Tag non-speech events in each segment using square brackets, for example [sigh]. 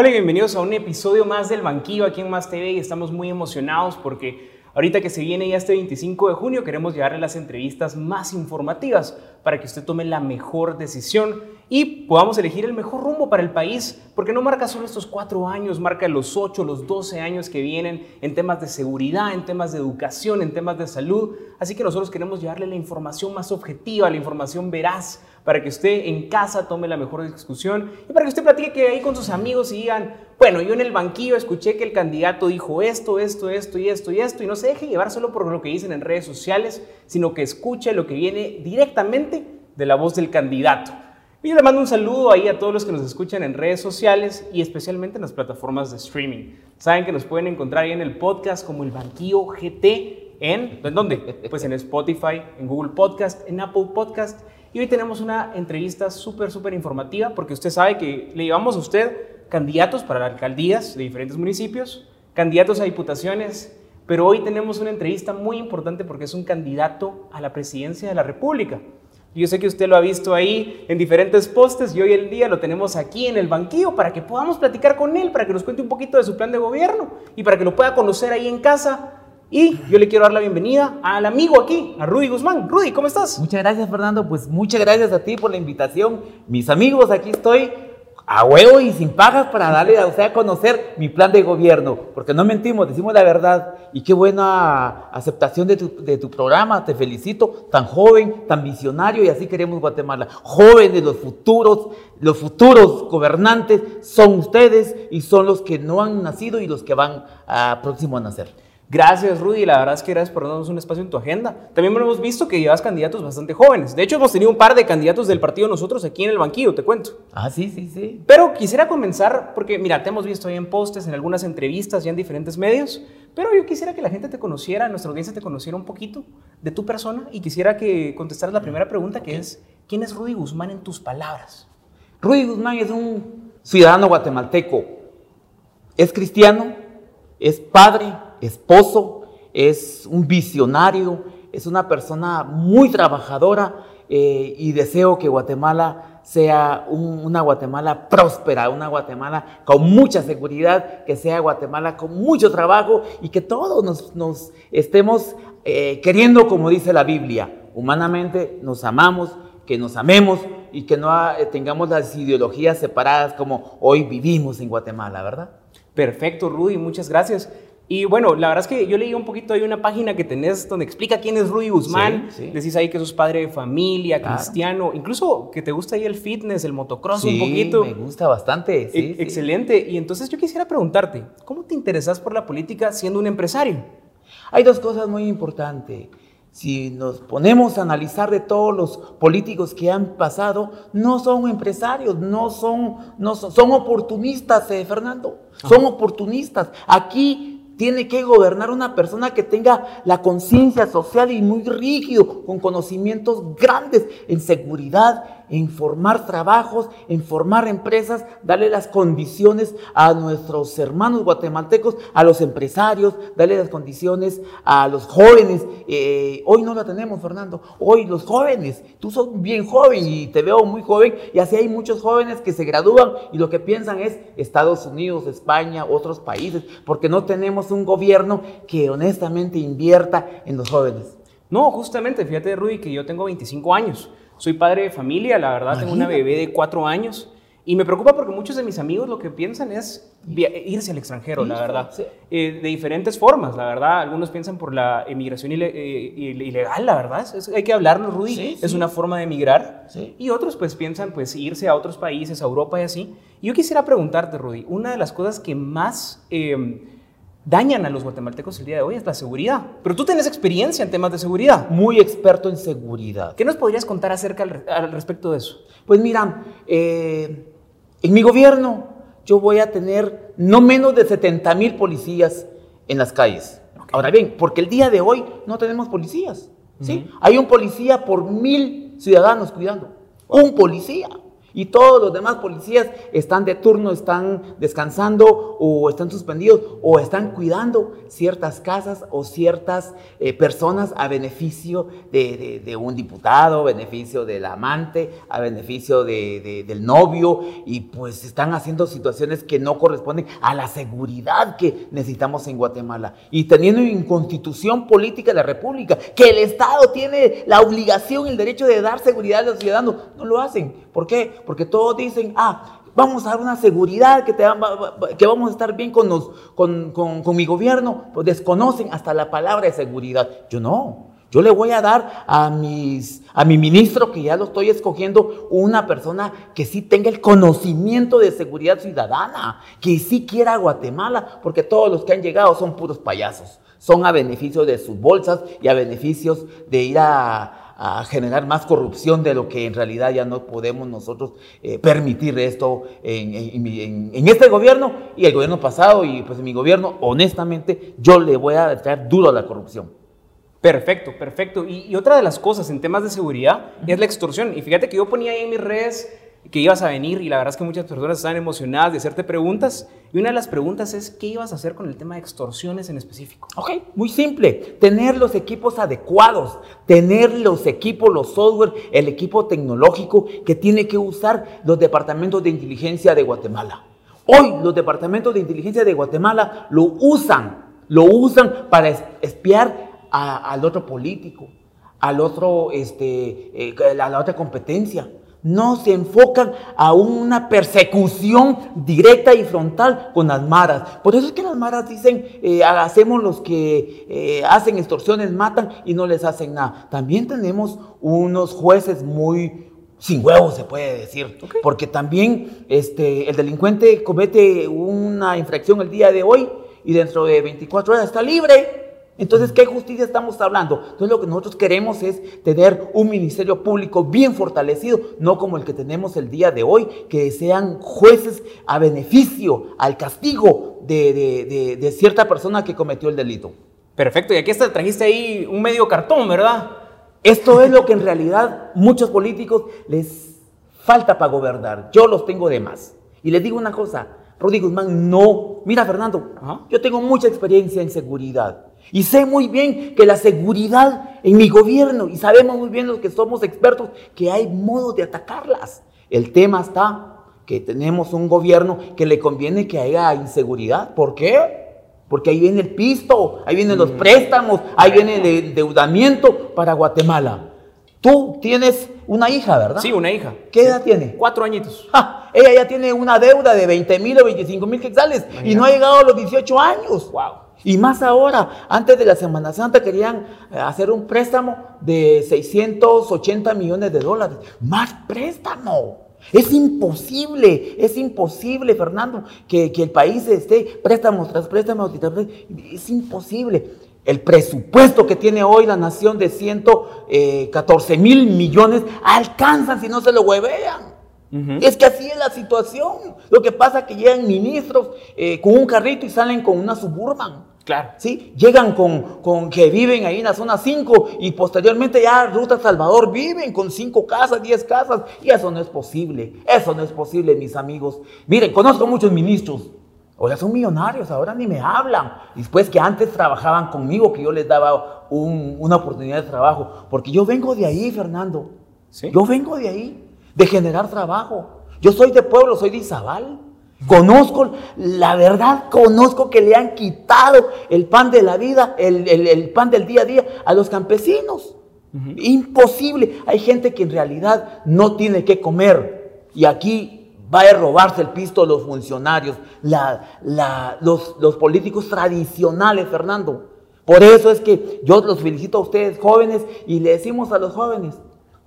Hola y bienvenidos a un episodio más del Banquillo aquí en Más TV y estamos muy emocionados porque ahorita que se viene ya este 25 de junio queremos llevarle las entrevistas más informativas para que usted tome la mejor decisión y podamos elegir el mejor rumbo para el país, porque no marca solo estos cuatro años, marca los ocho, los doce años que vienen en temas de seguridad, en temas de educación, en temas de salud. Así que nosotros queremos llevarle la información más objetiva, la información veraz, para que usted en casa tome la mejor discusión y para que usted platique ahí con sus amigos y digan, bueno, yo en el banquillo escuché que el candidato dijo esto, esto, esto y esto y esto, y no se deje llevar solo por lo que dicen en redes sociales, sino que escuche lo que viene directamente de la voz del candidato. Y yo le mando un saludo ahí a todos los que nos escuchan en redes sociales y especialmente en las plataformas de streaming. Saben que nos pueden encontrar ahí en el podcast como el Banquillo GT en, ¿en dónde? Pues en Spotify, en Google Podcast, en Apple Podcast. Y hoy tenemos una entrevista súper, súper informativa porque usted sabe que le llevamos a usted candidatos para alcaldías de diferentes municipios, candidatos a diputaciones, pero hoy tenemos una entrevista muy importante porque es un candidato a la presidencia de la República. Yo sé que usted lo ha visto ahí en diferentes postes y hoy el día lo tenemos aquí en el banquillo para que podamos platicar con él, para que nos cuente un poquito de su plan de gobierno y para que lo pueda conocer ahí en casa. Y yo le quiero dar la bienvenida al amigo aquí, a Rudy Guzmán. Rudy, ¿cómo estás? Muchas gracias, Fernando. Pues muchas gracias a ti por la invitación. Mis amigos, aquí estoy a huevo y sin pagas para darle a usted a conocer mi plan de gobierno, porque no mentimos, decimos la verdad. Y qué buena aceptación de tu, programa, te felicito, tan joven, tan visionario, y así queremos Guatemala. Jóvenes, los futuros, los futuros gobernantes son ustedes y son los que no han nacido y los que van a próximo a nacer. Gracias, Rudy. La verdad es que gracias por darnos un espacio en tu agenda. También hemos visto que llevas candidatos bastante jóvenes. De hecho, hemos tenido un par de candidatos del partido nosotros aquí en el banquillo, te cuento. Ah, sí, sí, sí. Pero quisiera comenzar porque, mira, te hemos visto ahí en postes, en algunas entrevistas, ya en diferentes medios. Pero yo quisiera que la gente te conociera, nuestra audiencia te conociera un poquito de tu persona y quisiera que contestaras la primera pregunta que es, ¿quién es Rudy Guzmán en tus palabras? Rudy Guzmán es un ciudadano guatemalteco. Es cristiano, es padre, esposo, es un visionario, es una persona muy trabajadora eh, y deseo que Guatemala sea un- una Guatemala próspera, una Guatemala con mucha seguridad, que sea Guatemala con mucho trabajo y que todos nos, estemos eh, queriendo como dice la Biblia. Humanamente nos amamos, que nos amemos y que no ah, tengamos las ideologías separadas como hoy vivimos en Guatemala, ¿verdad? Perfecto, Rudy, muchas gracias. Y bueno, la verdad es que yo leí un poquito, hay una página que tenés donde explica quién es Rudy Guzmán. Sí, sí. Decís ahí que sos padre de familia, Claro. cristiano, incluso que te gusta ahí el fitness, el motocross Sí, un poquito. me gusta bastante. E-. Excelente. Y entonces yo quisiera preguntarte, ¿cómo te interesas por la política siendo un empresario? Hay dos cosas muy importantes. Si nos ponemos a analizar de todos los políticos que han pasado, no son empresarios, no son, no son, son oportunistas, eh, Fernando. Son oportunistas. Aquí tiene que gobernar una persona que tenga la conciencia social y muy rígido, con conocimientos grandes en seguridad, en formar trabajos, en formar empresas, darle las condiciones a nuestros hermanos guatemaltecos, a los empresarios, darle las condiciones a los jóvenes. Eh, hoy no la tenemos, Fernando. Hoy los jóvenes, tú sos bien joven y te veo muy joven, y así hay muchos jóvenes que se gradúan y lo que piensan es Estados Unidos, España, otros países, porque no tenemos un gobierno que honestamente invierta en los jóvenes. No, justamente, fíjate Rudy que yo tengo 25 años. Soy padre de familia, la verdad, tengo una bebé de 4 años. Y me preocupa porque muchos de mis amigos lo que piensan es irse al extranjero, la verdad. sí. Eh, de diferentes formas, la verdad. Algunos piensan por la emigración ile- eh, ile- ilegal, la verdad. Es- hay que hablarlo, Rudy. Sí, Es sí. una forma de emigrar. Y otros pues piensan pues irse a otros países, a Europa y así. Yo quisiera preguntarte, Rudy, una de las cosas que más eh, dañan a los guatemaltecos el día de hoy es la seguridad. Pero tú tienes experiencia en temas de seguridad. Muy experto en seguridad. ¿Qué nos podrías contar acerca al, al respecto de eso? Pues mira, eh, en mi gobierno yo voy a tener no menos de 70 mil policías en las calles. Ahora bien, porque el día de hoy no tenemos policías. ¿sí? Hay un policía por mil ciudadanos cuidando. Un policía. Y todos los demás policías están de turno, están descansando o están suspendidos o están cuidando ciertas casas o ciertas eh, personas a beneficio de, un diputado, a beneficio del amante, a beneficio del novio y pues están haciendo situaciones que no corresponden a la seguridad que necesitamos en Guatemala. Y teniendo en constitución política de la República que el Estado tiene la obligación, el derecho de dar seguridad a los ciudadanos, no lo hacen. ¿Por qué? Porque todos dicen, ah, vamos a dar una seguridad, que, te, vamos a estar bien con, mi gobierno. Pues desconocen hasta la palabra de seguridad. Yo no. Yo le voy a dar a, mis, a mi ministro, que ya lo estoy escogiendo, una persona que sí tenga el conocimiento de seguridad ciudadana, que sí quiera Guatemala, porque todos los que han llegado son puros payasos. Son a beneficio de sus bolsas y a beneficios de ir a, a generar más corrupción de lo que en realidad ya no podemos nosotros eh, permitir esto en, este gobierno y el gobierno pasado y pues en mi gobierno, honestamente, yo le voy a echar duro a la corrupción. Perfecto, perfecto. Y, y, otra de las cosas en temas de seguridad es la extorsión. Y fíjate que yo ponía ahí en mis redes que ibas a venir y la verdad es que muchas personas están emocionadas de hacerte preguntas. Y una de las preguntas es, ¿qué ibas a hacer con el tema de extorsiones en específico? Ok, muy simple. Tener los equipos adecuados, tener los equipos, los software, el equipo tecnológico que tiene que usar los departamentos de inteligencia de Guatemala. Hoy los departamentos de inteligencia de Guatemala lo usan, lo usan para espiar al otro político, al otro, este, eh, a la otra competencia no se enfocan a una persecución directa y frontal con las maras. Por eso es que las maras dicen, eh, hacemos los que eh, hacen extorsiones, matan y no les hacen nada. También tenemos unos jueces muy sin huevos, se puede decir. Porque también este, el delincuente comete una infracción el día de hoy y dentro de 24 horas está libre. Entonces, ¿qué justicia estamos hablando? Entonces, lo que nosotros queremos es tener un ministerio público bien fortalecido, no como el que tenemos el día de hoy, que sean jueces a beneficio, al castigo de, cierta persona que cometió el delito. Perfecto, y aquí está, trajiste ahí un medio cartón, ¿verdad? Esto es lo que en realidad muchos políticos les falta para gobernar. Yo los tengo de más. Y les digo una cosa, Rudy Guzmán, no. Mira, Fernando, yo tengo mucha experiencia en seguridad. Y sé muy bien que la seguridad en mi gobierno, y sabemos muy bien los que somos expertos, que hay modos de atacarlas. El tema está que tenemos un gobierno que le conviene que haya inseguridad. ¿Por qué? Porque ahí viene el pisto, ahí vienen los mm. préstamos, ahí viene el endeudamiento para Guatemala. Tú tienes una hija, ¿verdad? Sí, una hija. ¿Qué edad tiene? Cuatro añitos. ella ya tiene una deuda de 20 mil o 25 mil quetzales y no ha llegado a los 18 años. Wow. Y más ahora, antes de la Semana Santa querían eh, hacer un préstamo de 680 millones de dólares. Más préstamo. Es imposible, es imposible, Fernando, que, el país esté préstamos tras préstamos, tras préstamos. Es imposible. El presupuesto que tiene hoy la nación de 114 eh, mil millones alcanza si no se lo huevean. Es que así es la situación. Lo que pasa es que llegan ministros eh, con un carrito y salen con una suburban. Claro. ¿Sí? Llegan con, con, que viven ahí en la zona 5 y posteriormente ya Ruta Salvador viven con 5 casas, 10 casas. Y eso no es posible. Eso no es posible, mis amigos. Miren, conozco muchos ministros. Ahora son millonarios, ahora ni me hablan. Después que antes trabajaban conmigo, que yo les daba una oportunidad de trabajo. Porque yo vengo de ahí, Fernando. ¿Sí? Yo vengo de ahí, de generar trabajo. Yo soy de pueblo, soy de Izabal. Conozco, la verdad, conozco que le han quitado el pan de la vida, el, pan del día a día a los campesinos. Imposible. Hay gente que en realidad no tiene que comer. Y aquí va a robarse el pisto los funcionarios, los, los políticos tradicionales, Fernando. Por eso es que yo los felicito a ustedes jóvenes y le decimos a los jóvenes,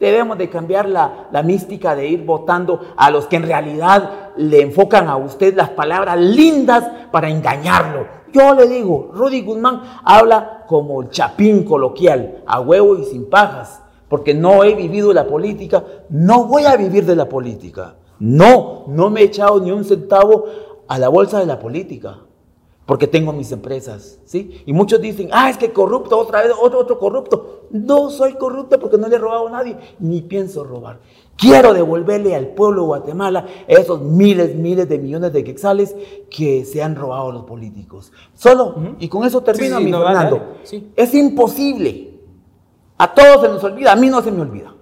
Debemos de cambiar la, mística de ir votando a los que en realidad le enfocan a usted las palabras lindas para engañarlo. Yo le digo, Rudy Guzmán habla como el chapín coloquial, a huevo y sin pajas, porque no he vivido la política, no voy a vivir de la política. No, no me he echado ni un centavo a la bolsa de la política. porque tengo mis empresas, ¿sí? Y muchos dicen, ah, es que corrupto, otra vez, otro, otro corrupto. No soy corrupto porque no le he robado a nadie, ni pienso robar. Quiero devolverle al pueblo de Guatemala esos miles, miles de millones de quetzales que se han robado los políticos. Solo, y con eso termino, mi Fernando. Es imposible. A todos se nos olvida, a mí no se me olvida.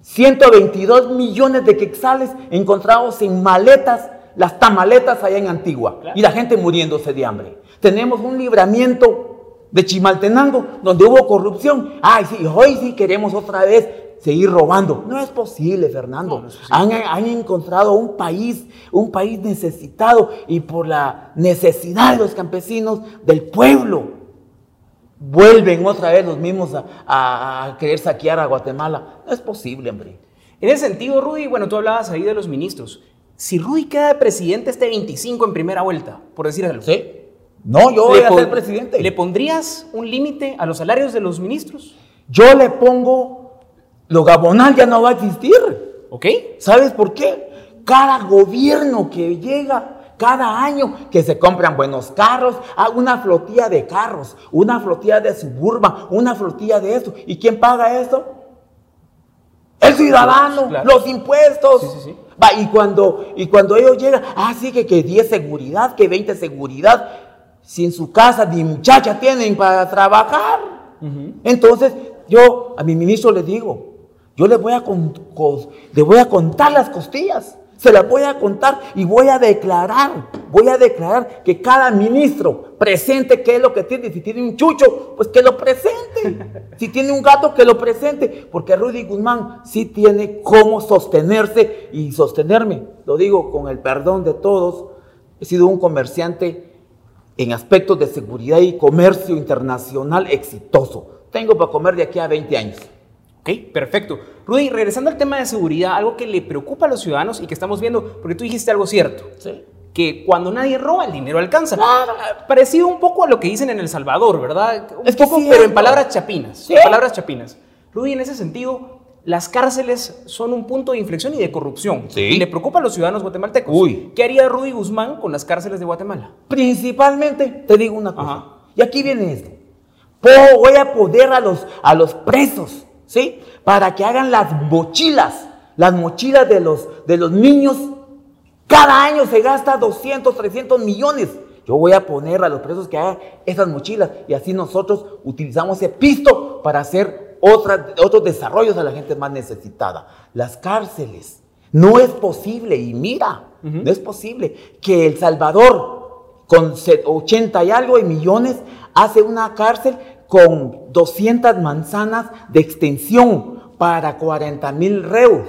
122 millones de quetzales encontrados en maletas las tamaletas allá en Antigua y la gente muriéndose de hambre. Tenemos un libramiento de Chimaltenango donde hubo corrupción. Ay, sí, hoy sí queremos otra vez seguir robando. No es posible, Fernando. Han, han, encontrado un país, un país necesitado y por la necesidad de los campesinos, del pueblo, vuelven otra vez los mismos a, a querer saquear a Guatemala. No es posible, hombre. En ese sentido, Rudy, bueno, tú hablabas ahí de los ministros. Si Rudy queda de presidente este 25 en primera vuelta, por decir algo. Sí. No, yo voy a ser presidente. ¿Le pondrías un límite a los salarios de los ministros? Yo le pongo, lo gabonal ya no va a existir. ¿Ok? ¿Sabes por qué? Cada gobierno que llega, cada año que se compran buenos carros, hay una flotilla de carros, una flotilla de suburba, una flotilla de eso. ¿Y quién paga eso? El ciudadano, los impuestos. Sí, sí, sí. Va, y cuando, y cuando ellos llegan, ah, sí, que, que 10 seguridad, que 20 seguridad, si en su casa ni muchacha tienen para trabajar. Entonces, yo a mi ministro le digo, yo le voy a, le voy a contar las costillas. Se las voy a contar y voy a declarar, voy a declarar que cada ministro presente qué es lo que tiene. Si tiene un chucho, pues que lo presente. [laughs] Si tiene un gato, que lo presente. Porque Rudy Guzmán sí tiene cómo sostenerse y sostenerme. Lo digo con el perdón de todos. He sido un comerciante en aspectos de seguridad y comercio internacional exitoso. Tengo para comer de aquí a 20 años. Ok, perfecto. Rudy, regresando al tema de seguridad, algo que le preocupa a los ciudadanos y que estamos viendo, porque tú dijiste algo cierto. Sí. Que cuando nadie roba, el dinero alcanza. Parecido un poco a lo que dicen en El Salvador, ¿verdad? Un es poco, pero en palabras chapinas. ¿Sí? En palabras chapinas. Rudy, en ese sentido, las cárceles son un punto de inflexión y de corrupción. ¿Sí? Y le preocupa a los ciudadanos guatemaltecos. Uy. ¿Qué haría Rudy Guzmán con las cárceles de Guatemala? Principalmente, te digo una cosa. Y aquí viene esto. Voy a poder a los, a los presos ¿sí? Para que hagan las mochilas, las mochilas de los, de los niños. Cada año se gasta 200, 300 millones. Yo voy a poner a los presos que hagan esas mochilas y así nosotros utilizamos ese pisto para hacer otros desarrollos a la gente más necesitada. Las cárceles. No es posible, y mira, no es posible que El Salvador, con 80 y algo de millones, hace una cárcel con 200 manzanas de extensión para 40 mil reos.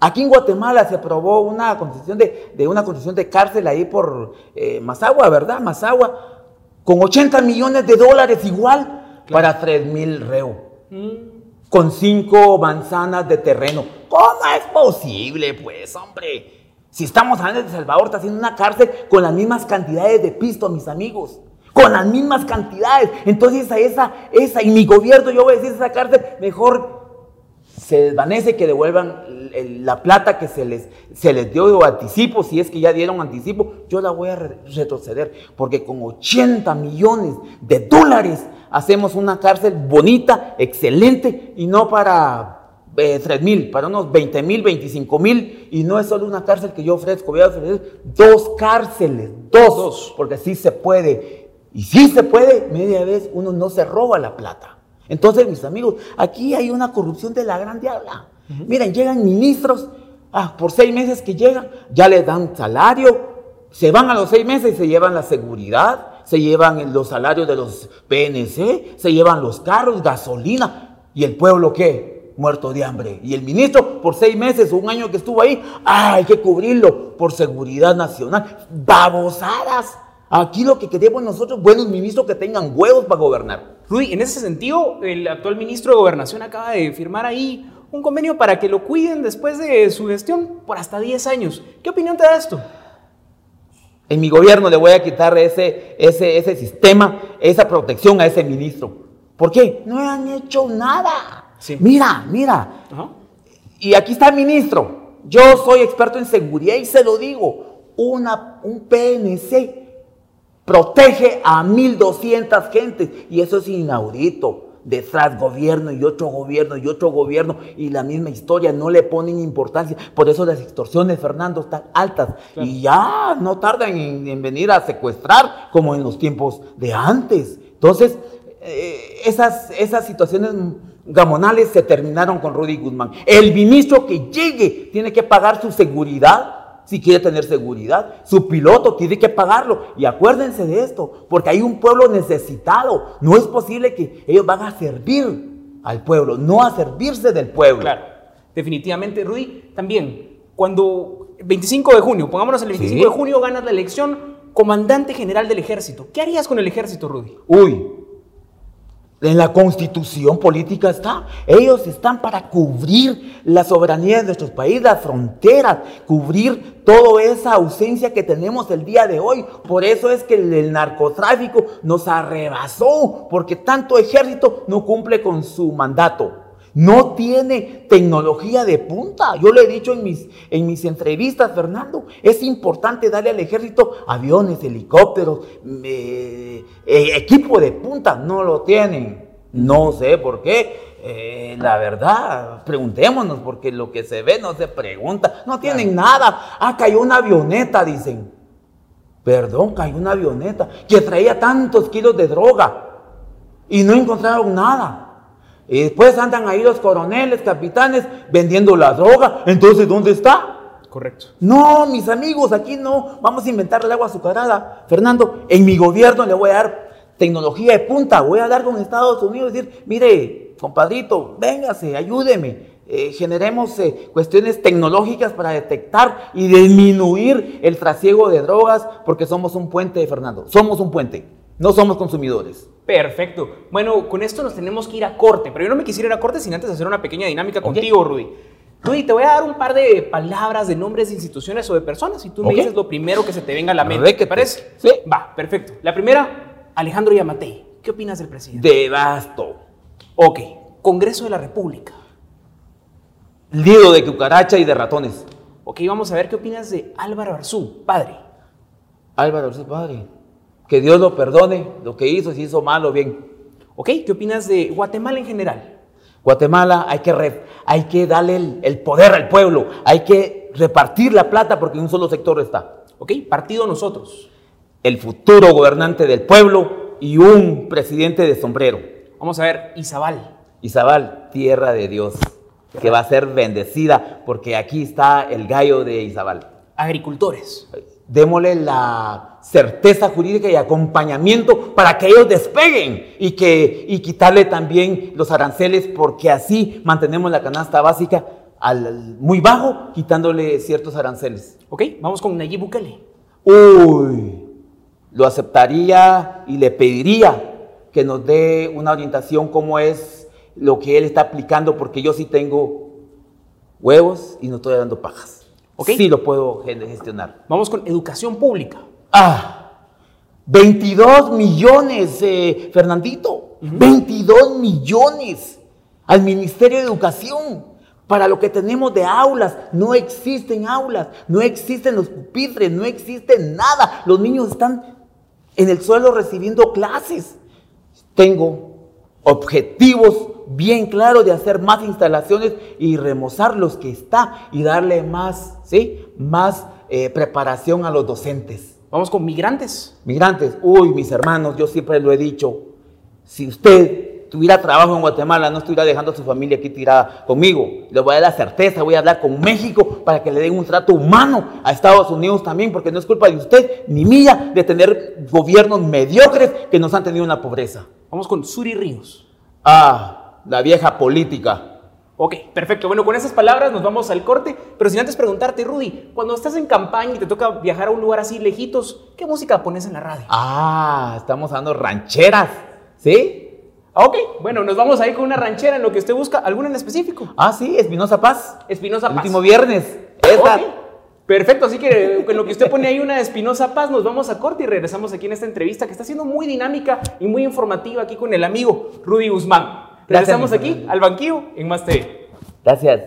Aquí en Guatemala se aprobó una concesión de, una concesión de cárcel ahí por eh, Mazagua, ¿verdad? Mazagua, con 80 millones de dólares igual para 3 mil reos. Con cinco manzanas de terreno. ¿Cómo es posible, pues, hombre? Si estamos hablando de Salvador, está haciendo una cárcel con las mismas cantidades de pisto, mis amigos con las mismas cantidades. Entonces a esa, esa, y mi gobierno, yo voy a decir, esa cárcel, mejor se desvanece que devuelvan la plata que se les, se les dio anticipo, si es que ya dieron anticipo, yo la voy a retroceder, porque con 80 millones de dólares hacemos una cárcel bonita, excelente, y no para 3 eh, mil, para unos 20 mil, 25 mil, y no es solo una cárcel que yo ofrezco, voy a ofrecer dos cárceles, dos, dos. porque así se puede. Y si se puede, media vez uno no se roba la plata. Entonces, mis amigos, aquí hay una corrupción de la gran diabla. Miren, llegan ministros, ah, por seis meses que llegan, ya les dan salario, se van a los seis meses y se llevan la seguridad, se llevan los salarios de los PNC, se llevan los carros, gasolina. ¿Y el pueblo qué? Muerto de hambre. Y el ministro, por seis meses o un año que estuvo ahí, ah, hay que cubrirlo por seguridad nacional. Babosadas. Aquí lo que queremos nosotros, buenos ministros que tengan huevos para gobernar. Rudy, en ese sentido, el actual ministro de Gobernación acaba de firmar ahí un convenio para que lo cuiden después de su gestión por hasta 10 años. ¿Qué opinión te da esto? En mi gobierno le voy a quitar ese, ese, ese sistema, esa protección a ese ministro. ¿Por qué? No han hecho nada. Mira, mira. Y aquí está el ministro. Yo soy experto en seguridad y se lo digo. Una, un PNC protege a 1.200 gentes y eso es inaudito. Detrás gobierno y otro gobierno y otro gobierno y la misma historia, no le ponen importancia. Por eso las extorsiones, Fernando, están altas y ya no tardan en, venir a secuestrar como en los tiempos de antes. Entonces, eh, esas, esas situaciones gamonales se terminaron con Rudy Guzmán. El ministro que llegue tiene que pagar su seguridad si quiere tener seguridad. Su piloto tiene que pagarlo. Y acuérdense de esto, porque hay un pueblo necesitado. No es posible que ellos van a servir al pueblo, no a servirse del pueblo. Claro, definitivamente, Rudy, también, cuando 25 de junio, pongámonos el 25 de junio, ganas la elección, comandante general del ejército. ¿Qué harías con el ejército, Rudy? Uy, en la constitución política está. Ellos están para cubrir la soberanía de nuestros países, las fronteras, cubrir toda esa ausencia que tenemos el día de hoy. Por eso es que el, narcotráfico nos arrebasó, porque tanto ejército no cumple con su mandato. No tiene tecnología de punta. Yo le he dicho en mis, en mis entrevistas, Fernando, es importante darle al ejército aviones, helicópteros, eh, equipo de punta. No lo tienen. No sé por qué. Eh, la verdad, preguntémonos, porque lo que se ve no se pregunta. No tienen nada. Ah, cayó una avioneta, dicen. Perdón, cayó una avioneta que traía tantos kilos de droga y no encontraron nada. Y después andan ahí los coroneles, capitanes, vendiendo la droga. Entonces, ¿dónde está? Correcto. No, mis amigos, aquí no. Vamos a inventar el agua azucarada. Fernando, en mi gobierno le voy a dar tecnología de punta. Voy a dar con Estados Unidos y decir, mire, compadrito, véngase, ayúdeme. Eh, generemos eh, cuestiones tecnológicas para detectar y disminuir el trasiego de drogas, porque somos un puente, Fernando. Somos un puente, no somos consumidores. Perfecto. Bueno, con esto nos tenemos que ir a corte, pero yo no me quisiera ir a corte sin antes hacer una pequeña dinámica contigo, Rudy. Rudy, te voy a dar un par de palabras de nombres de instituciones o de personas y tú me dices lo primero que se te venga a la mente. ¿Qué te parece? Sí. Va, perfecto. La primera, Alejandro Yamatei. ¿Qué opinas del presidente? Devasto. Ok. Congreso de la República. Lido de cucaracha y de ratones. Ok, vamos a ver qué opinas de Álvaro Arzú, padre. Álvaro Arzú, padre. Que Dios lo perdone, lo que hizo, si hizo mal o bien. ¿Ok? ¿Qué opinas de Guatemala en general? Guatemala hay que, hay que darle el, poder al pueblo, hay que repartir la plata porque en un solo sector está. ¿Ok? Partido nosotros. El futuro gobernante del pueblo y un presidente de sombrero. Vamos a ver, Izabal. Izabal, tierra de Dios, que va a ser bendecida porque aquí está el gallo de Izabal. Agricultores. Démosle la certeza jurídica y acompañamiento para que ellos despeguen y, que, y quitarle también los aranceles porque así mantenemos la canasta básica al, muy bajo, quitándole ciertos aranceles. Ok, vamos con Nayib Bukele. Uy, lo aceptaría y le pediría que nos dé una orientación cómo es lo que él está aplicando porque yo sí tengo huevos y no estoy dando pajas. Okay. Sí lo puedo gestionar. Vamos con educación pública. Ah, 22 millones, eh, Fernandito. 22 millones al Ministerio de Educación. Para lo que tenemos de aulas, no existen aulas, no existen los pupitres, no existe nada. Los niños están en el suelo recibiendo clases. Tengo objetivos bien claros de hacer más instalaciones y remozar los que está y darle más, ¿sí? Más eh, preparación a los docentes. Vamos con migrantes. Migrantes. Uy, mis hermanos, yo siempre lo he dicho. Si usted tuviera trabajo en Guatemala, no estuviera dejando a su familia aquí tirada conmigo. Le voy a dar la certeza, voy a hablar con México para que le den un trato humano a Estados Unidos también, porque no es culpa de usted ni mía de tener gobiernos mediocres que nos han tenido una pobreza. Vamos con Suri Ríos. Ah, la vieja política. Ok, perfecto. Bueno, con esas palabras nos vamos al corte, pero sin antes preguntarte, Rudy, cuando estás en campaña y te toca viajar a un lugar así lejitos, ¿qué música pones en la radio? Ah, estamos dando rancheras, ¿sí? Ok, bueno, nos vamos ahí con una ranchera en lo que usted busca. ¿Alguna en específico? Ah, sí, Espinosa Paz. Espinosa Paz. último viernes. Perfecto, así que en lo que usted pone ahí una Espinosa Paz, nos vamos a corte y regresamos aquí en esta entrevista que está siendo muy dinámica y muy informativa aquí con el amigo Rudy Guzmán. Regresamos aquí al banquillo en Más TV. Gracias.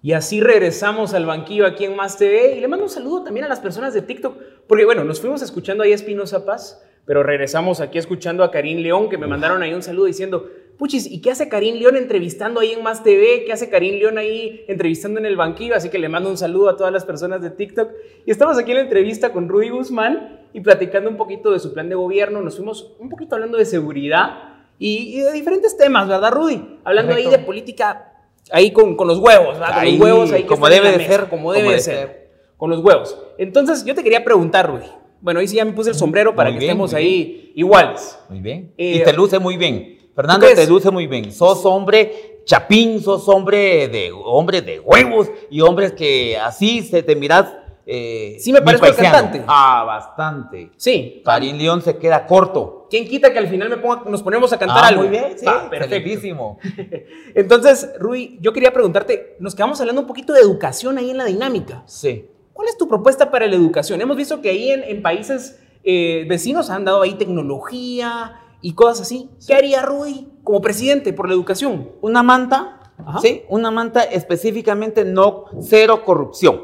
Y así regresamos al banquillo aquí en Más TV. Y le mando un saludo también a las personas de TikTok. Porque bueno, nos fuimos escuchando ahí a Espinosa Paz, pero regresamos aquí escuchando a Karim León, que me mandaron ahí un saludo diciendo, puchis, ¿y qué hace Karim León entrevistando ahí en Más TV? ¿Qué hace Karim León ahí entrevistando en el banquillo? Así que le mando un saludo a todas las personas de TikTok. Y estamos aquí en la entrevista con Rudy Guzmán y platicando un poquito de su plan de gobierno. Nos fuimos un poquito hablando de seguridad y, de diferentes temas, ¿verdad, Rudy? Hablando ahí de política ahí con, con los huevos, ¿verdad? Con los huevos ahí como debe de ser. Como debe de ser. Con los huevos. Entonces, yo te quería preguntar, Rudy. Bueno, ahí sí ya me puse el sombrero para que estemos ahí iguales. Muy bien. y te luce muy bien. Fernando, te luce muy bien. Sos hombre chapín, sos hombre de, hombre de huevos y hombres que así se te miras eh, sí, me parece el cantante. Ah, bastante. Sí. Karim León se queda corto. ¿Quién quita que al final me ponga, nos ponemos a cantar ah, algo? Muy bien, sí. Ah, perfectísimo. [laughs] Entonces, Rui, yo quería preguntarte, nos quedamos hablando un poquito de educación ahí en la dinámica. Sí. ¿Cuál es tu propuesta para la educación? Hemos visto que ahí en, países eh, vecinos han dado ahí tecnología y cosas así. ¿Qué haría Rui como presidente por la educación? Una manta, ¿sí? Una manta específicamente no cero corrupción,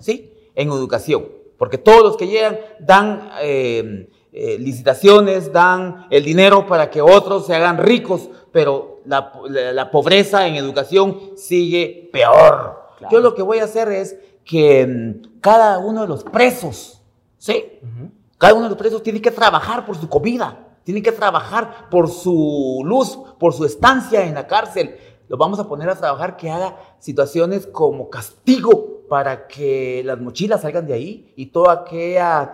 ¿sí? en educación, porque todos los que llegan dan eh, eh, licitaciones, dan el dinero para que otros se hagan ricos, pero la, pobreza en educación sigue peor. Yo lo que voy a hacer es que mm, cada uno de los presos, ¿sí? Cada uno de los presos tiene que trabajar por su comida, tiene que trabajar por su luz, por su estancia en la cárcel. Lo vamos a poner a trabajar que haga situaciones como castigo para que las mochilas salgan de ahí y todos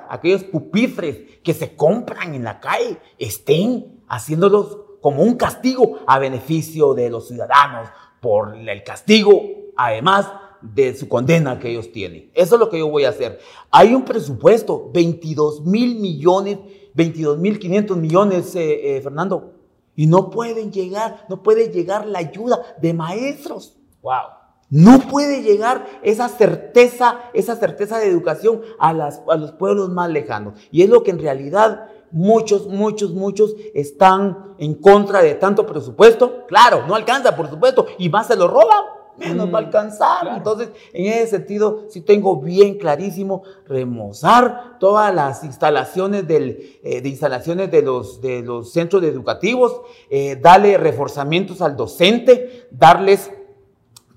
aquellos pupitres que se compran en la calle estén haciéndolos como un castigo a beneficio de los ciudadanos por el castigo, además de su condena que ellos tienen. Eso es lo que yo voy a hacer. Hay un presupuesto, 22 mil millones, 22 mil 500 millones, eh, eh, Fernando, y no pueden llegar, no puede llegar la ayuda de maestros. Wow. No puede llegar esa certeza, esa certeza de educación a, las, a los pueblos más lejanos. Y es lo que en realidad muchos, muchos, muchos están en contra de tanto presupuesto. Claro, no alcanza, por supuesto, y más se lo roban, menos va a mm, alcanzar. Entonces, en ese sentido, sí tengo bien clarísimo remozar todas las instalaciones del, eh, de instalaciones de los, de los centros educativos, eh, darle reforzamientos al docente, darles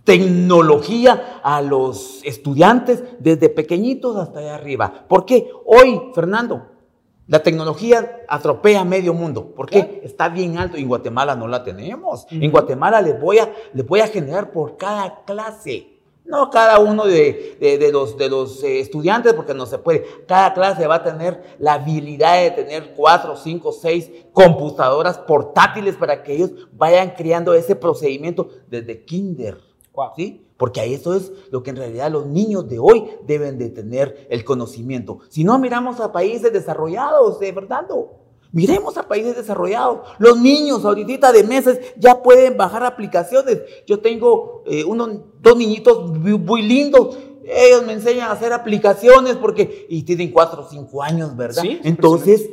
tecnología a los estudiantes desde pequeñitos hasta allá arriba. ¿Por qué? Hoy, Fernando, la tecnología atropella medio mundo. ¿Por qué? Está bien alto. En Guatemala no la tenemos. En Guatemala les voy, a, les voy a generar por cada clase. No cada uno de, los, de los eh, estudiantes, porque no se puede. Cada clase va a tener la habilidad de tener cuatro, cinco, seis computadoras portátiles para que ellos vayan creando ese procedimiento desde kinder. ¿Sí? Porque eso es lo que en realidad los niños de hoy deben de tener el conocimiento. Si no, miramos a países desarrollados, de verdad. Miremos a países desarrollados. Los niños ahorita de meses ya pueden bajar aplicaciones. Yo tengo eh, unos, dos niñitos muy, lindos. Ellos me enseñan a hacer aplicaciones porque, y tienen cuatro o cinco años, ¿verdad? Entonces,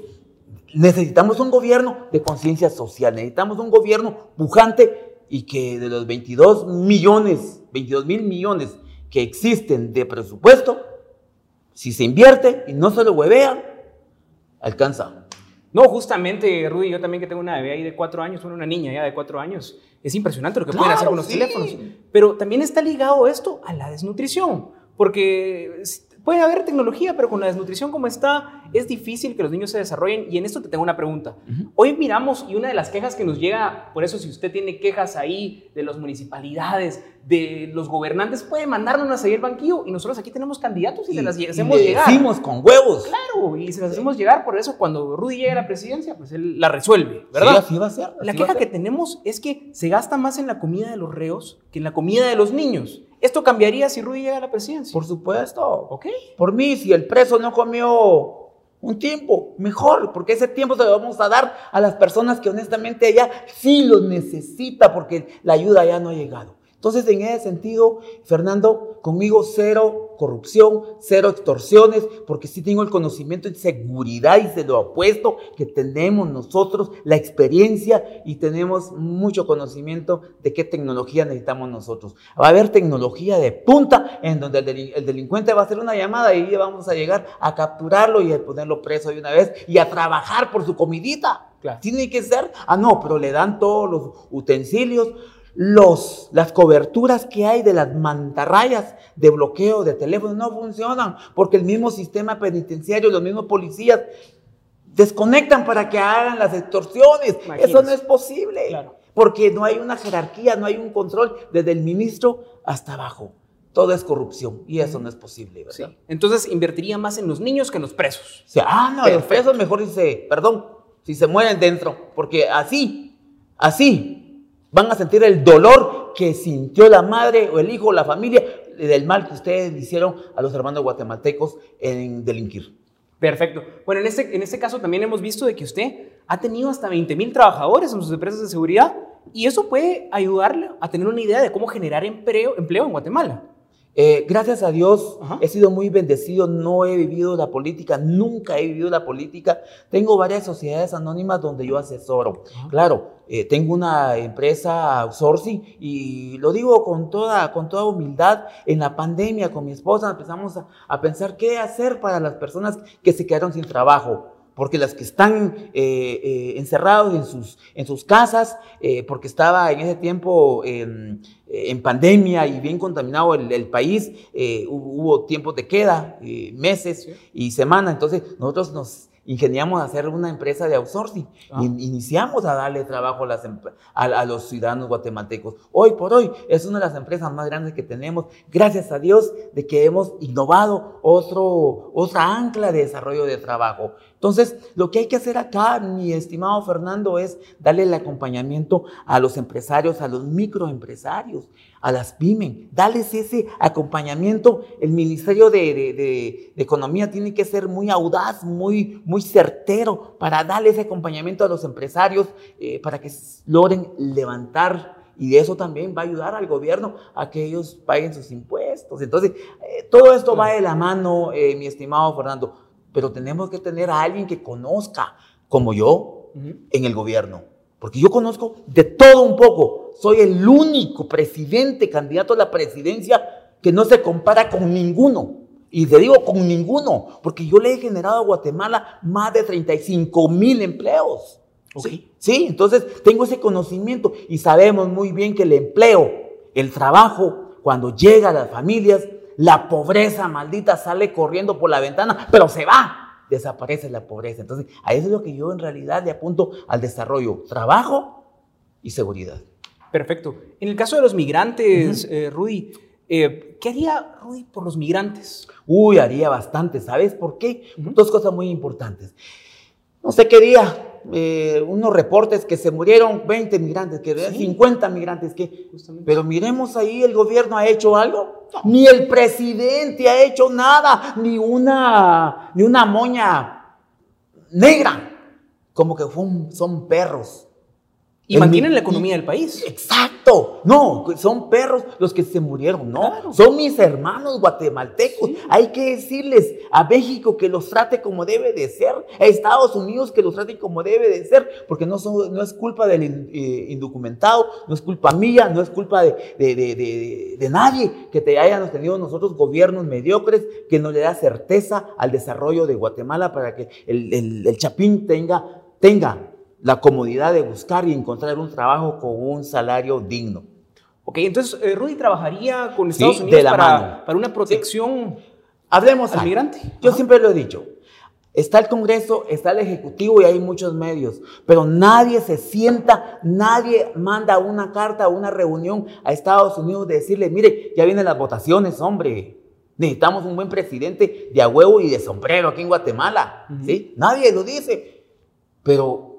necesitamos un gobierno de conciencia social. Necesitamos un gobierno pujante y que de los 22 millones, 22 mil millones que existen de presupuesto, si se invierte y no se lo huevean, alcanza. No, justamente, Rudy, yo también que tengo una bebé ahí de cuatro años, una niña ya de cuatro años, es impresionante lo que pueden hacer con los teléfonos. Pero también está ligado esto a la desnutrición, porque Puede haber tecnología, pero con la desnutrición como está, es difícil que los niños se desarrollen. Y en esto te tengo una pregunta. Hoy miramos, y una de las quejas que nos llega, por eso si usted tiene quejas ahí de las municipalidades, de los gobernantes, puede mandarnos a seguir el banquillo. Y nosotros aquí tenemos candidatos y, se las hacemos y llegar. Decimos con huevos. Claro, y se las hacemos llegar. Por eso cuando Rudy llega a la presidencia, pues él la resuelve, ¿verdad? Sí, así va a ser. la queja que tenemos es que se gasta más en la comida de los reos que en la comida de los niños. ¿Esto cambiaría si Rudy llega a la presidencia? Por supuesto. Ok. Por mí, si el preso no comió un tiempo, mejor, porque ese tiempo se lo vamos a dar a las personas que honestamente ella sí lo necesita porque la ayuda ya no ha llegado. Entonces, en ese sentido, Fernando, conmigo cero corrupción, cero extorsiones, porque sí tengo el conocimiento y seguridad y se lo apuesto que tenemos nosotros, la experiencia y tenemos mucho conocimiento de qué tecnología necesitamos nosotros. Va a haber tecnología de punta en donde el, delincuente va a hacer una llamada y vamos a llegar a capturarlo y a ponerlo preso de una vez y a trabajar por su comidita. Tiene que ser, ah, no, pero le dan todos los utensilios los, las coberturas que hay de las mantarrayas de bloqueo de teléfono no funcionan porque el mismo sistema penitenciario, los mismos policías desconectan para que hagan las extorsiones. Eso no es posible. Porque no hay una jerarquía, no hay un control desde el ministro hasta abajo. Todo es corrupción y eso no es posible, Entonces invertiría más en los niños que en los presos. ah, no, los presos mejor dice, perdón, si se mueren dentro, porque así, así, Van a sentir el dolor que sintió la madre o el hijo o la familia del mal que ustedes hicieron a los hermanos guatemaltecos en delinquir. Perfecto. Bueno, en este, en este caso también hemos visto de que usted ha tenido hasta 20 mil trabajadores en sus empresas de seguridad y eso puede ayudarle a tener una idea de cómo generar empleo, empleo en Guatemala. Eh, gracias a Dios he sido muy bendecido, no he vivido la política, nunca he vivido la política. Tengo varias sociedades anónimas donde yo asesoro. Claro, eh, tengo una empresa outsourcing y lo digo con toda, con toda humildad. En la pandemia con mi esposa empezamos a, a pensar qué hacer para las personas que se quedaron sin trabajo porque las que están eh, eh, encerrados en sus, en sus casas, eh, porque estaba en ese tiempo en pandemia y bien contaminado el, país, hubo, tiempos de queda, meses y semanas, entonces nosotros nos ingeniamos a hacer una empresa de outsourcing. Ah. Iniciamos a darle trabajo a, las, a, los ciudadanos guatemaltecos. Hoy por hoy es una de las empresas más grandes que tenemos, gracias a Dios de que hemos innovado otro, otra ancla de desarrollo de trabajo. Entonces, lo que hay que hacer acá, mi estimado Fernando, es darle el acompañamiento a los empresarios, a los microempresarios, a las pymes, darles ese acompañamiento. El Ministerio de, Economía tiene que ser muy audaz, muy, muy certero para darle ese acompañamiento a los empresarios eh, para que logren levantar y de eso también va a ayudar al gobierno a que ellos paguen sus impuestos. Entonces, eh, todo esto va de la mano, eh, mi estimado Fernando pero tenemos que tener a alguien que conozca, como yo, en el gobierno. Porque yo conozco de todo un poco. Soy el único presidente, candidato a la presidencia, que no se compara con ninguno. Y te digo con ninguno, porque yo le he generado a Guatemala más de 35 mil empleos. ¿Sí? sí, entonces tengo ese conocimiento y sabemos muy bien que el empleo, el trabajo, cuando llega a las familias, la pobreza maldita sale corriendo por la ventana, pero se va, desaparece la pobreza. Entonces, a eso es lo que yo en realidad le apunto al desarrollo, trabajo y seguridad. Perfecto. En el caso de los migrantes, eh, Rudy, eh, ¿qué haría Rudy por los migrantes? Uy, haría bastante, ¿sabes por qué? Dos cosas muy importantes. No sé qué día, eh, unos reportes que se murieron 20 migrantes, que 50 migrantes, que, pero miremos ahí, el gobierno ha hecho algo. Ni el presidente ha hecho nada, ni una, ni una moña negra. Como que son perros. Y mantienen la economía del país. Exacto. No, son perros los que se murieron, no. Son mis hermanos guatemaltecos. Hay que decirles a México que los trate como debe de ser, a Estados Unidos que los trate como debe de ser, porque no, son, no es culpa del eh, indocumentado, no es culpa mía, no es culpa de, de, nadie que te hayamos tenido nosotros gobiernos mediocres que no le da certeza al desarrollo de Guatemala para que el, el Chapín tenga, tenga la comodidad de buscar y encontrar un trabajo con un salario digno. Ok, entonces eh, Rudy trabajaría con Estados Unidos para, para, una protección Hablemos al migrante. Yo siempre lo he dicho. Está el Congreso, está el Ejecutivo y hay muchos medios, pero nadie se sienta, nadie manda una carta, una reunión a Estados Unidos de decirle, mire, ya vienen las votaciones, hombre. Necesitamos un buen presidente de a huevo y de sombrero aquí en Guatemala. ¿sí? Nadie lo dice. Pero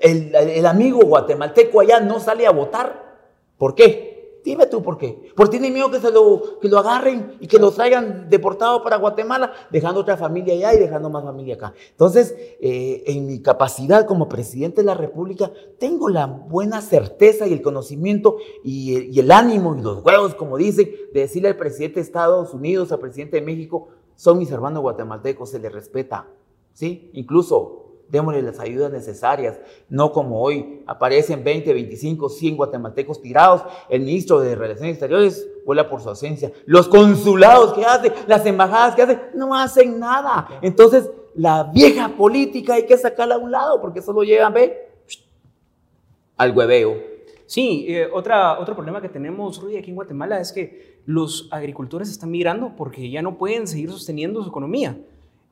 el, amigo guatemalteco allá no sale a votar. ¿Por qué? Dime tú por qué. Porque tienen miedo que, se lo, que lo agarren y que lo traigan deportado para Guatemala, dejando otra familia allá y dejando más familia acá. Entonces, eh, en mi capacidad como presidente de la República, tengo la buena certeza y el conocimiento y, y el ánimo y los huevos, como dicen, de decirle al presidente de Estados Unidos, al presidente de México, son mis hermanos guatemaltecos, se les respeta. ¿Sí? Incluso démosle las ayudas necesarias, no como hoy aparecen 20, 25, 100 guatemaltecos tirados, el ministro de Relaciones Exteriores vuela por su ausencia, los consulados que hacen, las embajadas que hacen, no hacen nada. Entonces, la vieja política hay que sacarla a un lado porque solo llegan, ve, al hueveo. Sí, eh, otra, otro problema que tenemos, Rudy, aquí en Guatemala es que los agricultores están migrando porque ya no pueden seguir sosteniendo su economía.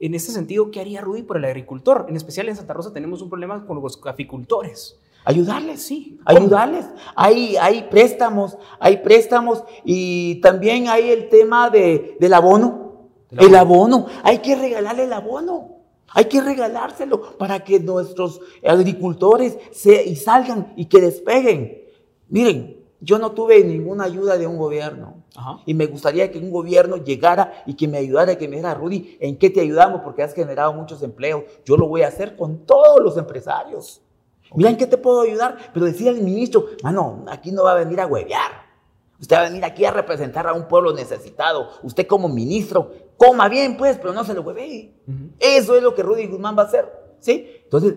En este sentido, ¿qué haría Rudy por el agricultor? En especial en Santa Rosa tenemos un problema con los caficultores. Ayudarles, sí, ayudarles. Hay, hay préstamos, hay préstamos y también hay el tema de, del abono. El abono, hay que regalarle el abono. Hay que regalárselo para que nuestros agricultores se, y salgan y que despeguen. Miren, yo no tuve ninguna ayuda de un gobierno. Y me gustaría que un gobierno llegara y que me ayudara, que me dijera, Rudy, ¿en qué te ayudamos? Porque has generado muchos empleos. Yo lo voy a hacer con todos los empresarios. Mira, ¿en qué te puedo ayudar? Pero decía el ministro, mano, aquí no va a venir a huevear. Usted va a venir aquí a representar a un pueblo necesitado. Usted como ministro, coma bien, pues, pero no se lo hueve. Eso es lo que Rudy Guzmán va a hacer. ¿Sí? Entonces,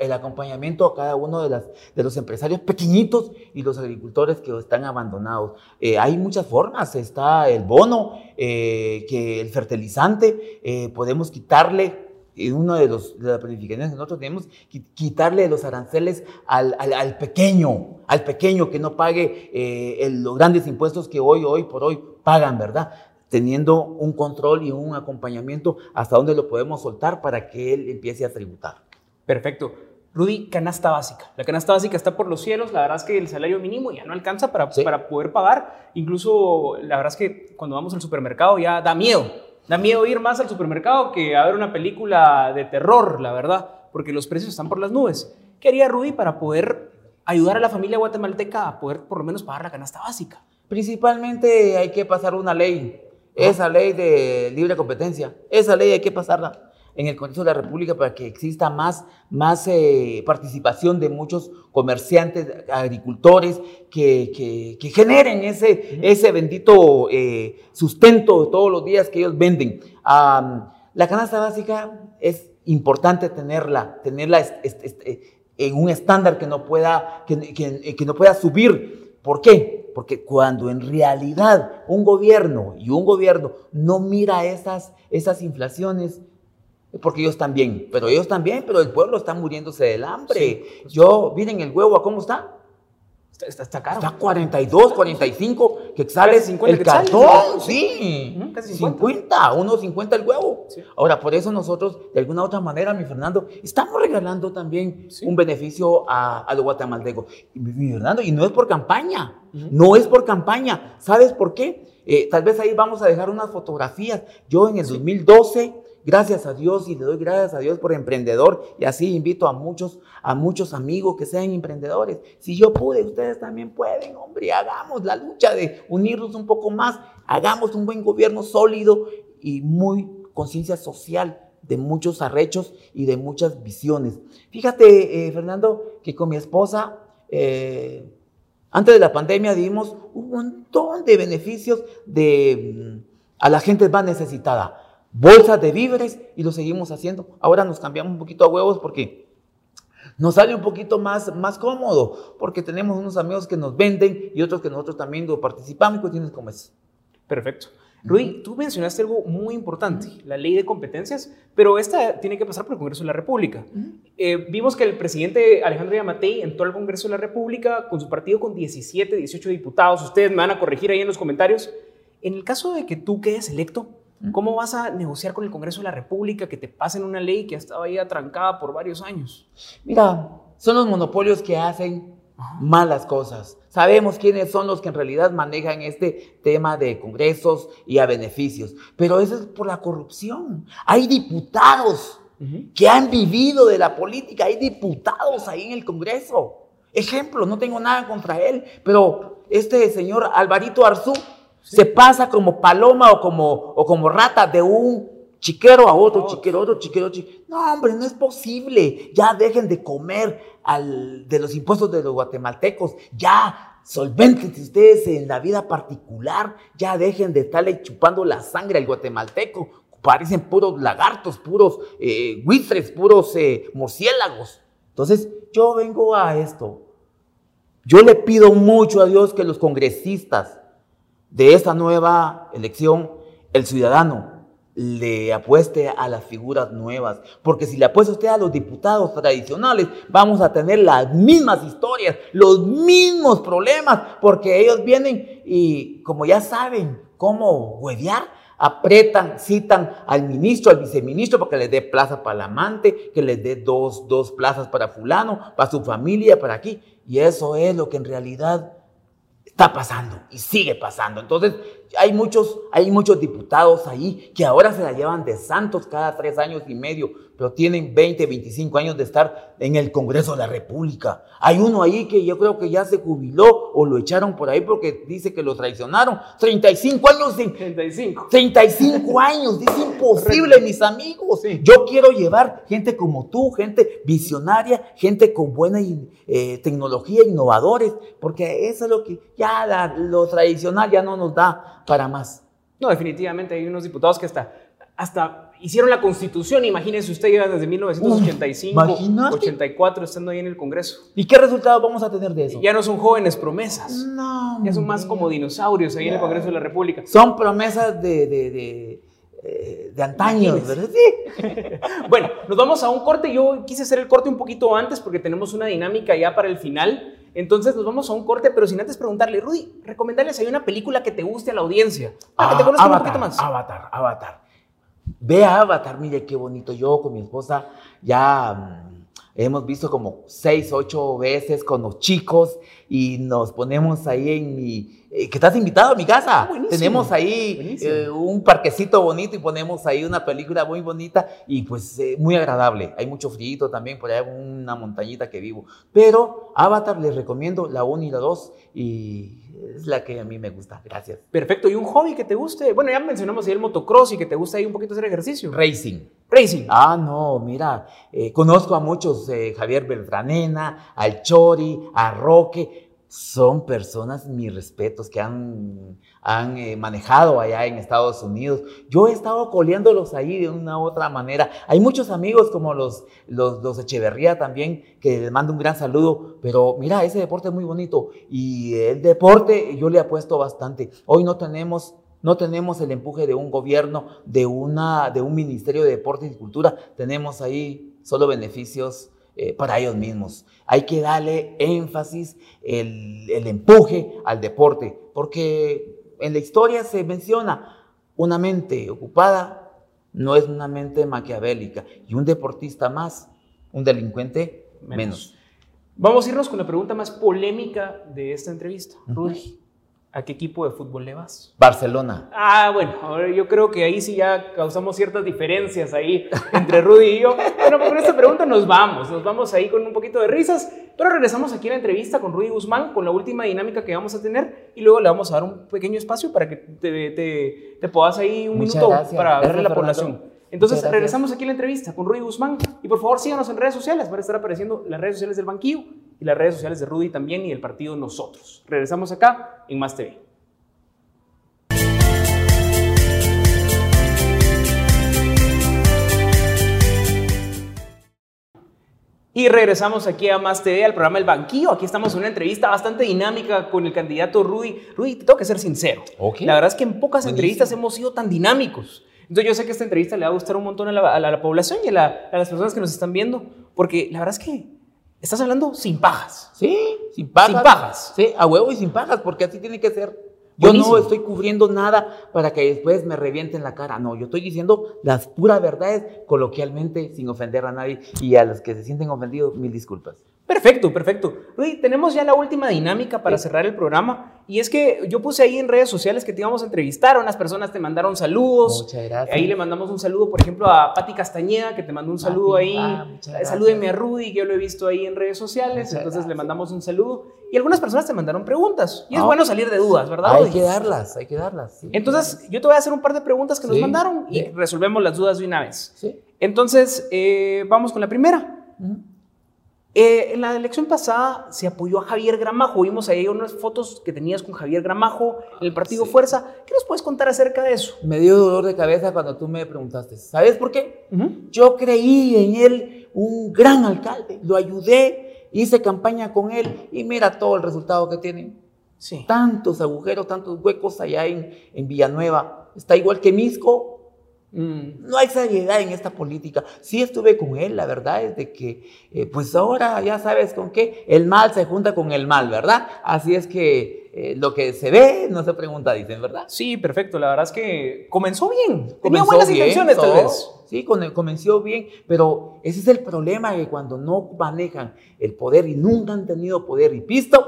el, acompañamiento a cada uno de, las, de los empresarios pequeñitos y los agricultores que están abandonados. Eh, hay muchas formas. Está el bono, eh, que el fertilizante, eh, podemos quitarle una de, los, de las planificaciones que nosotros tenemos, quitarle los aranceles al, al, pequeño, al pequeño que no pague los grandes impuestos que hoy, hoy por hoy pagan, ¿verdad? Teniendo un control y un acompañamiento hasta dónde lo podemos soltar para que él empiece a tributar. Perfecto. Rudy, canasta básica. La canasta básica está por los cielos. La verdad es que el salario mínimo ya no alcanza para, para poder pagar. Incluso, la verdad es que cuando vamos al supermercado ya da miedo. Da miedo ir más al supermercado que a ver una película de terror, la verdad, porque los precios están por las nubes. ¿Qué haría Rudy para poder ayudar a la familia guatemalteca a poder por lo menos pagar la canasta básica? Principalmente hay que pasar una ley esa ley de libre competencia, esa ley hay que pasarla en el Congreso de la República para que exista más, más eh, participación de muchos comerciantes, agricultores, que, que, generen ese, ese bendito eh, sustento todos los días que ellos venden. la canasta básica es importante tenerla, tenerla en un estándar que no pueda, que, que no pueda subir. ¿Por qué? Porque cuando en realidad un gobierno y un gobierno no mira esas, esas inflaciones, porque ellos también, pero ellos también, pero el pueblo está muriéndose del hambre. Yo, miren el huevo, ¿cómo está? Está, está, caro. Está 42, 45 que sale el cartón. Sí, casi 50. uno 50 el huevo. Ahora, por eso nosotros, de alguna u otra manera, mi Fernando, estamos regalando también un beneficio a, a los guatemaltecos. Mi Fernando, y no es por campaña, no es por campaña. ¿Sabes por qué? Eh, tal vez ahí vamos a dejar unas fotografías. Yo en el 2012 Gracias a Dios y le doy gracias a Dios por emprendedor y así invito a muchos, a muchos amigos que sean emprendedores. Si yo pude, ustedes también pueden, hombre, hagamos la lucha de unirnos un poco más, hagamos un buen gobierno sólido y muy conciencia social de muchos arrechos y de muchas visiones. Fíjate, eh, Fernando, que con mi esposa, eh, antes de la pandemia dimos un montón de beneficios de, mm, a la gente más necesitada bolsas de víveres y lo seguimos haciendo. Ahora nos cambiamos un poquito a huevos porque nos sale un poquito más, más cómodo, porque tenemos unos amigos que nos venden y otros que nosotros también participamos y cuestiones como es. Perfecto. Rudy, tú mencionaste algo muy importante, la ley de competencias, pero esta tiene que pasar por el Congreso de la República. Eh, vimos que el presidente Alejandro Yamatei entró al Congreso de la República con su partido con 17, 18 diputados. Ustedes me van a corregir ahí en los comentarios. En el caso de que tú quedes electo, ¿Cómo vas a negociar con el Congreso de la República que te pasen una ley que ha estado ahí atrancada por varios años? Mira, son los monopolios que hacen malas cosas. Sabemos quiénes son los que en realidad manejan este tema de congresos y a beneficios, pero eso es por la corrupción. Hay diputados que han vivido de la política, hay diputados ahí en el Congreso. Ejemplo, no tengo nada contra él, pero este señor Alvarito Arzú se pasa como paloma o como, o como rata de un chiquero a otro, chiquero, otro chiquero, chiquero. No, hombre, no es posible. Ya dejen de comer al, de los impuestos de los guatemaltecos. Ya solventen ustedes en la vida particular. Ya dejen de estarle chupando la sangre al guatemalteco. Parecen puros lagartos, puros eh, puros eh, murciélagos. Entonces, yo vengo a esto. Yo le pido mucho a Dios que los congresistas de esta nueva elección, el ciudadano, le apueste a las figuras nuevas. Porque si le apuesta usted a los diputados tradicionales, vamos a tener las mismas historias, los mismos problemas, porque ellos vienen y como ya saben cómo huevear, apretan, citan al ministro, al viceministro, para que les dé plaza para el amante, que les dé dos, dos plazas para fulano, para su familia, para aquí. Y eso es lo que en realidad está pasando y sigue pasando. Entonces, hay muchos, hay muchos diputados ahí que ahora se la llevan de santos cada tres años y medio, pero tienen 20, 25 años de estar en el Congreso de la República. Hay uno ahí que yo creo que ya se jubiló o lo echaron por ahí porque dice que lo traicionaron. 35 años. Sin, 35. 35 [laughs] años. Es imposible, mis amigos. Yo quiero llevar gente como tú, gente visionaria, gente con buena eh, tecnología, innovadores, porque eso es lo que ya lo tradicional ya no nos da para más. No, definitivamente hay unos diputados que hasta, hasta hicieron la constitución. Imagínense, usted lleva desde 1985, 84 estando ahí en el Congreso. ¿Y qué resultado vamos a tener de eso? Ya no son jóvenes promesas. No. Ya son más como dinosaurios ahí en el Congreso de la República. Son promesas de, de, de, eh, de antaños, ¿verdad? Sí. [laughs] bueno, nos vamos a un corte. Yo quise hacer el corte un poquito antes porque tenemos una dinámica ya para el final. Entonces nos vamos a un corte, pero sin antes preguntarle, Rudy, recomendarles hay una película que te guste a la audiencia, para que te conozcan un poquito más. Avatar, Avatar. Ve a Avatar, mire qué bonito. Yo con mi esposa ya mm, hemos visto como seis, ocho veces con los chicos y nos ponemos ahí en mi que estás invitado a mi casa. Ah, Tenemos ahí eh, un parquecito bonito y ponemos ahí una película muy bonita y pues eh, muy agradable. Hay mucho frío también, por allá una montañita que vivo. Pero Avatar les recomiendo la 1 y la 2 y es la que a mí me gusta. Gracias. Perfecto. ¿Y un hobby que te guste? Bueno, ya mencionamos ahí el motocross y que te gusta ahí un poquito hacer ejercicio. Racing. Racing. Ah, no, mira, conozco a muchos, Javier Beltranena, al Chori, a Roque son personas, mis respetos, que han, han eh, manejado allá en Estados Unidos. Yo he estado coleándolos ahí de una u otra manera. Hay muchos amigos como los, los, los, Echeverría también, que les mando un gran saludo, pero mira, ese deporte es muy bonito y el deporte yo le apuesto bastante. Hoy no tenemos... No tenemos el empuje de un gobierno, de, una, de un ministerio de deporte y cultura. Tenemos ahí solo beneficios eh, para ellos mismos. Hay que darle énfasis, el, el empuje al deporte, porque en la historia se menciona una mente ocupada no es una mente maquiavélica y un deportista más, un delincuente menos. Vamos a irnos con la pregunta más polémica de esta entrevista. Rudy, ¿A qué equipo de fútbol le vas? Barcelona. Ah, bueno, yo creo que ahí sí ya causamos ciertas diferencias ahí entre Rudy y yo. Bueno, con esta pregunta nos vamos, nos vamos ahí con un poquito de risas, pero regresamos aquí a la entrevista con Rudy Guzmán, con la última dinámica que vamos a tener y luego le vamos a dar un pequeño espacio para que te, te, te puedas ahí un minuto para verle la población. Entonces, regresamos aquí a la entrevista con Rudy Guzmán y por favor síganos en redes sociales, van a estar apareciendo las redes sociales del banquillo y las redes sociales de Rudy también y el partido Nosotros. Regresamos acá en Más TV. Y regresamos aquí a Más TV, al programa El Banquillo. Aquí estamos en una entrevista bastante dinámica con el candidato Rudy. Rudy, tengo que ser sincero. La verdad es que en pocas entrevistas hemos sido tan dinámicos. Entonces yo sé que esta entrevista le va a gustar un montón a la, población y a, las personas que nos están viendo, porque la verdad es que estás hablando sin pajas. Sí, sin pajas. Sin pajas. Sí, a huevo y sin pajas, porque así tiene que ser. Yo no estoy cubriendo nada para que después me revienten la cara. No, yo estoy diciendo las puras verdades coloquialmente, sin ofender a nadie. Y a los que se sienten ofendidos, mil disculpas. Perfecto, perfecto. Rudy, tenemos ya la última dinámica para cerrar el programa. Y es que yo puse ahí en redes sociales que te íbamos a entrevistar. Unas personas te mandaron saludos. Muchas gracias. Ahí le mandamos un saludo, por ejemplo, a Patti Castañeda, que te mandó un saludo ahí. ah. Salúdeme a Rudy, que yo lo he visto ahí en redes sociales. Muchas entonces le mandamos un saludo. Y algunas personas te mandaron preguntas. Y es Ah. bueno salir de dudas, ¿verdad? Hay que darlas, hay que darlas. sí. Entonces, yo te voy a hacer un par de preguntas que nos mandaron y resolvemos las dudas de una vez. Entonces, eh, vamos con la primera. Ujú. Eh, en la elección pasada se apoyó a Javier Gramajo. Vimos ahí unas fotos que tenías con Javier Gramajo en el partido Sí. Fuerza. ¿Qué nos puedes contar acerca de eso? Me dio dolor de cabeza cuando tú me preguntaste. ¿Sabes por qué? Yo creí en él un gran alcalde. Lo ayudé, hice campaña con él y mira todo el resultado que tiene. Sí. Tantos agujeros, tantos huecos allá en, en Villanueva. Está igual que Misco. Mm, No hay seriedad en esta política. Sí estuve con él, la verdad es de que, eh, pues ahora ya sabes con qué, el mal se junta con el mal, ¿verdad? Así es que eh, lo que se ve no se pregunta, dicen, ¿verdad? Sí, perfecto. La verdad es que comenzó bien. Tenía buenas bien, intenciones, tal vez. Sí, con- comenzó bien, pero ese es el problema, que cuando no manejan el poder y nunca han tenido poder y pisto,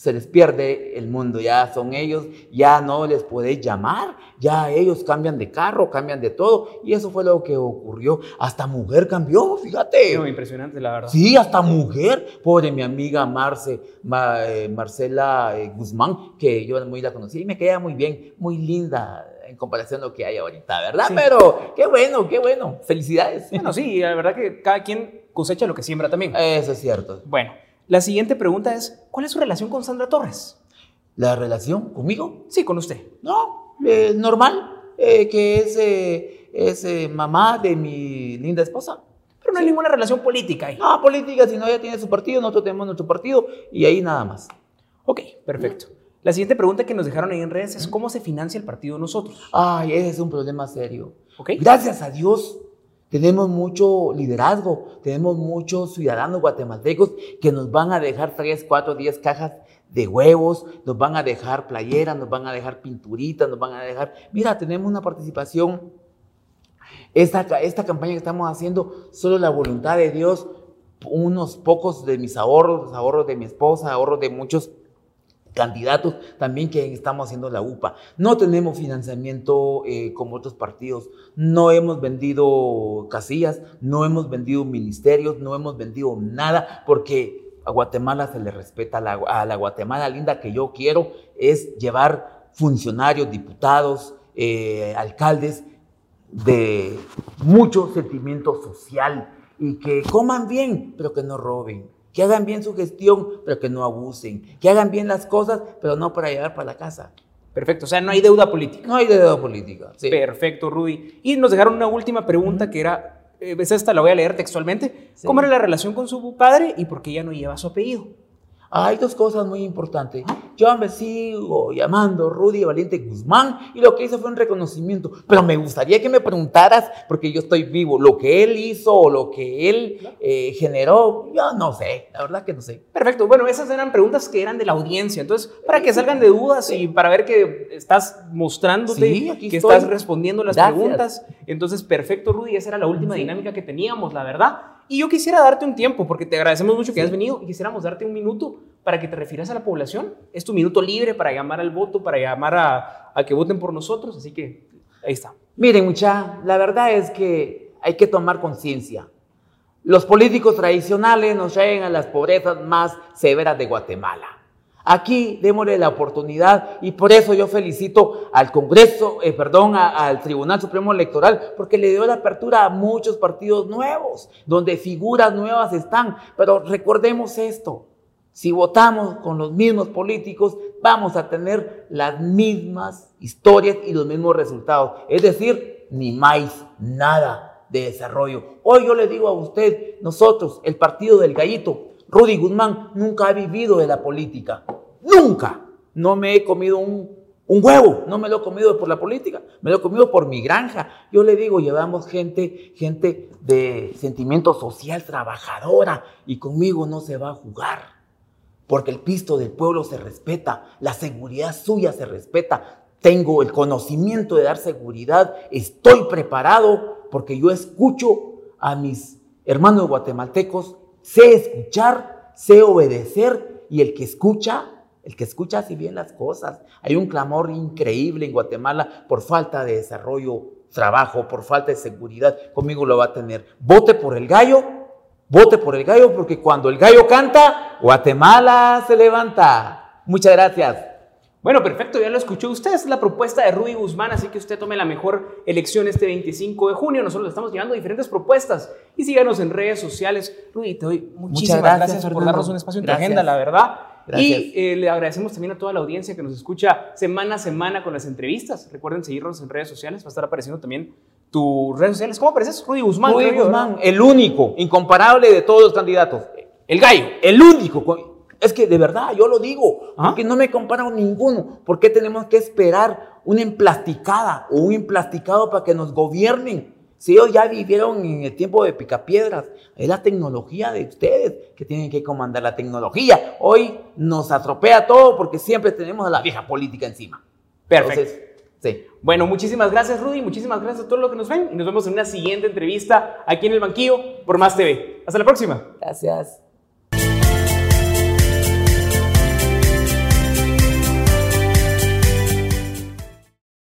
se les pierde el mundo, ya son ellos, ya no les podéis llamar, ya ellos cambian de carro, cambian de todo, y eso fue lo que ocurrió. Hasta mujer cambió, fíjate. No, impresionante, la verdad. Sí, hasta mujer. Pobre mi amiga Marce, Ma- eh, Marcela eh, Guzmán, que yo muy la conocí y me queda muy bien, muy linda en comparación a lo que hay ahorita, ¿verdad? Sí. Pero qué bueno, qué bueno. Felicidades. Bueno, sí, la verdad que cada quien cosecha lo que siembra también. Eso es cierto. Bueno, la siguiente pregunta es, ¿cuál es su relación con Sandra Torres? ¿La relación conmigo? Sí, con usted. No, eh, normal, eh, que es, eh, es eh, mamá de mi linda esposa. Pero no hay ninguna relación política ahí. No, política, si no ella tiene su partido, nosotros tenemos nuestro partido y ahí nada más. Ok, perfecto. La siguiente pregunta que nos dejaron ahí en redes es cómo se financia el partido nosotros. Ay, ese es un problema serio. ¿Ok? Gracias a Dios tenemos mucho liderazgo, tenemos muchos ciudadanos guatemaltecos que nos van a dejar 3, 4, 10 cajas de huevos, nos van a dejar playeras, nos van a dejar pinturitas, nos van a dejar... Mira, tenemos una participación. Esta, esta campaña que estamos haciendo, solo la voluntad de Dios, unos pocos de mis ahorros, los ahorros de mi esposa, ahorros de muchos candidatos también que estamos haciendo la UPA. No tenemos financiamiento eh, como otros partidos, no hemos vendido casillas, no hemos vendido ministerios, no hemos vendido nada porque a Guatemala se le respeta, a la, la Guatemala linda que yo quiero es llevar funcionarios, diputados, eh, alcaldes de mucho sentimiento social y que coman bien, pero que no roben. Que hagan bien su gestión, pero que no abusen. Que hagan bien las cosas, pero no para llevar para la casa. Perfecto, o sea, no hay deuda política. No hay dedo política. sí. Perfecto, Rudy. Y nos dejaron una última pregunta que era, eh, es esta, la voy a leer textualmente. Sí. ¿Cómo era la relación con su padre y por qué ya no lleva su apellido? Hay dos cosas muy importantes. Yo me sigo llamando Rudy Valiente Guzmán y lo que hice fue un reconocimiento. Pero me gustaría que me preguntaras, porque yo estoy vivo, lo que él hizo o lo que él eh, generó, yo no sé, la verdad que no sé. Perfecto, bueno, esas eran preguntas que eran de la audiencia, entonces, para que salgan de dudas y para ver que estás mostrándote, Sí, que estoy. estás respondiendo las Gracias. preguntas. Entonces, perfecto, Rudy, esa era la última dinámica que teníamos, la verdad. Y yo quisiera darte un tiempo, porque te agradecemos mucho que hayas venido y quisiéramos darte un minuto para que te refieras a la población. Es tu minuto libre para llamar al voto, para llamar a, a que voten por nosotros, así que ahí está. Miren, mucha, la verdad es que hay que tomar conciencia. Los políticos tradicionales nos traen a las pobrezas más severas de Guatemala. Aquí démosle la oportunidad y por eso yo felicito al Congreso, eh, perdón, al Tribunal Supremo Electoral, porque le dio la apertura a muchos partidos nuevos, donde figuras nuevas están. Pero recordemos esto, si votamos con los mismos políticos, vamos a tener las mismas historias y los mismos resultados. Es decir, ni más, nada de desarrollo. Hoy yo le digo a usted, nosotros, el partido del gallito, Rudy Guzmán, nunca ha vivido de la política. Nunca. No me he comido un, un huevo, no me lo he comido por la política, me lo he comido por mi granja. Yo le digo, llevamos gente, gente de sentimiento social trabajadora y conmigo no se va a jugar porque el pisto del pueblo se respeta, la seguridad suya se respeta. Tengo el conocimiento de dar seguridad, estoy preparado porque yo escucho a mis hermanos guatemaltecos sé escuchar, sé obedecer y el que escucha, el que escucha hace bien las cosas. Hay un clamor increíble en Guatemala por falta de desarrollo, trabajo, por falta de seguridad. Conmigo lo va a tener. Vote por el gallo, vote por el gallo porque cuando el gallo canta, Guatemala se levanta. Muchas gracias. Bueno, perfecto, ya lo escuchó usted, es la propuesta de Rudy Guzmán, así que usted tome la mejor elección este 25 de junio. Nosotros le estamos llevando diferentes propuestas y síganos en redes sociales. Rudy, te doy muchísimas gracias, por darnos un espacio en tu agenda, la verdad. Y eh, le agradecemos también a toda la audiencia que nos escucha semana a semana con las entrevistas. Recuerden seguirnos en redes sociales, va a estar apareciendo también tus redes sociales. ¿Cómo apareces? Rudy Guzmán. Rudy Guzmán, el único, incomparable de todos los candidatos. El gallo, el único. Es que de verdad, yo lo digo, porque no me comparo ninguno. ¿Por qué tenemos que esperar una emplasticada o un emplasticado para que nos gobiernen? Si ellos ya vivieron en el tiempo de picapiedras, es la tecnología de ustedes que tienen que comandar la tecnología. Hoy nos atropea todo porque siempre tenemos a la vieja política encima. Perfecto. sí. Bueno, muchísimas gracias Rudy, muchísimas gracias a todos los que nos ven y nos vemos en una siguiente entrevista aquí en el banquillo por Más TV. Hasta la próxima. Gracias.